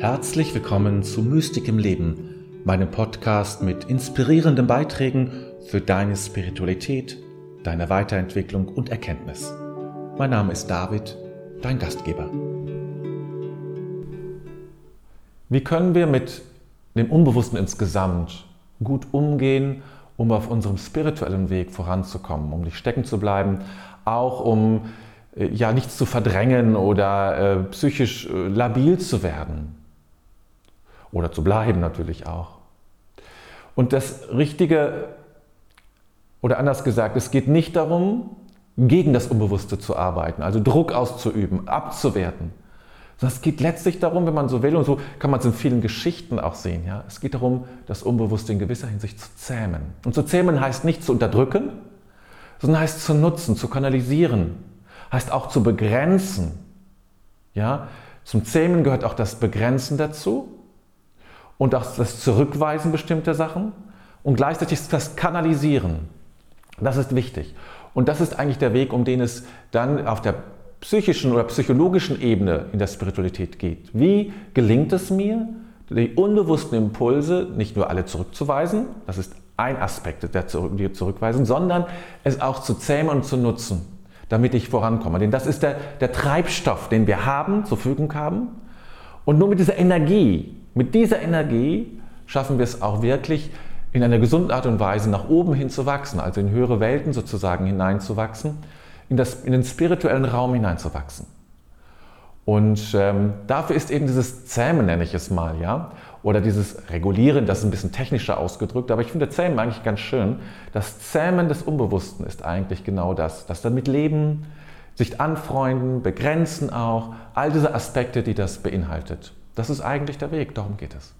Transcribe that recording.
Herzlich willkommen zu Mystik im Leben, meinem Podcast mit inspirierenden Beiträgen für deine Spiritualität, deine Weiterentwicklung und Erkenntnis. Mein Name ist David, dein Gastgeber. Wie können wir mit dem Unbewussten insgesamt gut umgehen, um auf unserem spirituellen Weg voranzukommen, um nicht stecken zu bleiben, auch um äh, ja nichts zu verdrängen oder äh, psychisch äh, labil zu werden oder zu bleiben natürlich auch. Und das Richtige, oder anders gesagt, es geht nicht darum, gegen das Unbewusste zu arbeiten, also Druck auszuüben, abzuwerten. Sondern es geht letztlich darum, wenn man so will, und so kann man es in vielen Geschichten auch sehen, ja, es geht darum, das Unbewusste in gewisser Hinsicht zu zähmen. Und zu zähmen heißt nicht zu unterdrücken, sondern heißt zu nutzen, zu kanalisieren, heißt auch zu begrenzen. Ja? Zum Zähmen gehört auch das Begrenzen dazu und auch das Zurückweisen bestimmter Sachen und gleichzeitig das Kanalisieren. Das ist wichtig. Und das ist eigentlich der Weg, um den es dann auf der psychischen oder psychologischen Ebene in der Spiritualität geht. Wie gelingt es mir, die unbewussten Impulse nicht nur alle zurückzuweisen, das ist ein Aspekt der Zurückweisen, sondern es auch zu zähmen und zu nutzen, damit ich vorankomme. Denn das ist der, der Treibstoff, den wir haben, zur Verfügung haben. Und nur mit dieser Energie, mit dieser Energie schaffen wir es auch wirklich, in einer gesunden Art und Weise nach oben hin zu wachsen, also in höhere Welten sozusagen hineinzuwachsen, in, das, in den spirituellen Raum hineinzuwachsen. Und ähm, dafür ist eben dieses Zähmen, nenne ich es mal, ja, oder dieses Regulieren, das ist ein bisschen technischer ausgedrückt, aber ich finde Zähmen eigentlich ganz schön. Das Zähmen des Unbewussten ist eigentlich genau das, das damit Leben, sich anfreunden, begrenzen auch, all diese Aspekte, die das beinhaltet. Das ist eigentlich der Weg, darum geht es.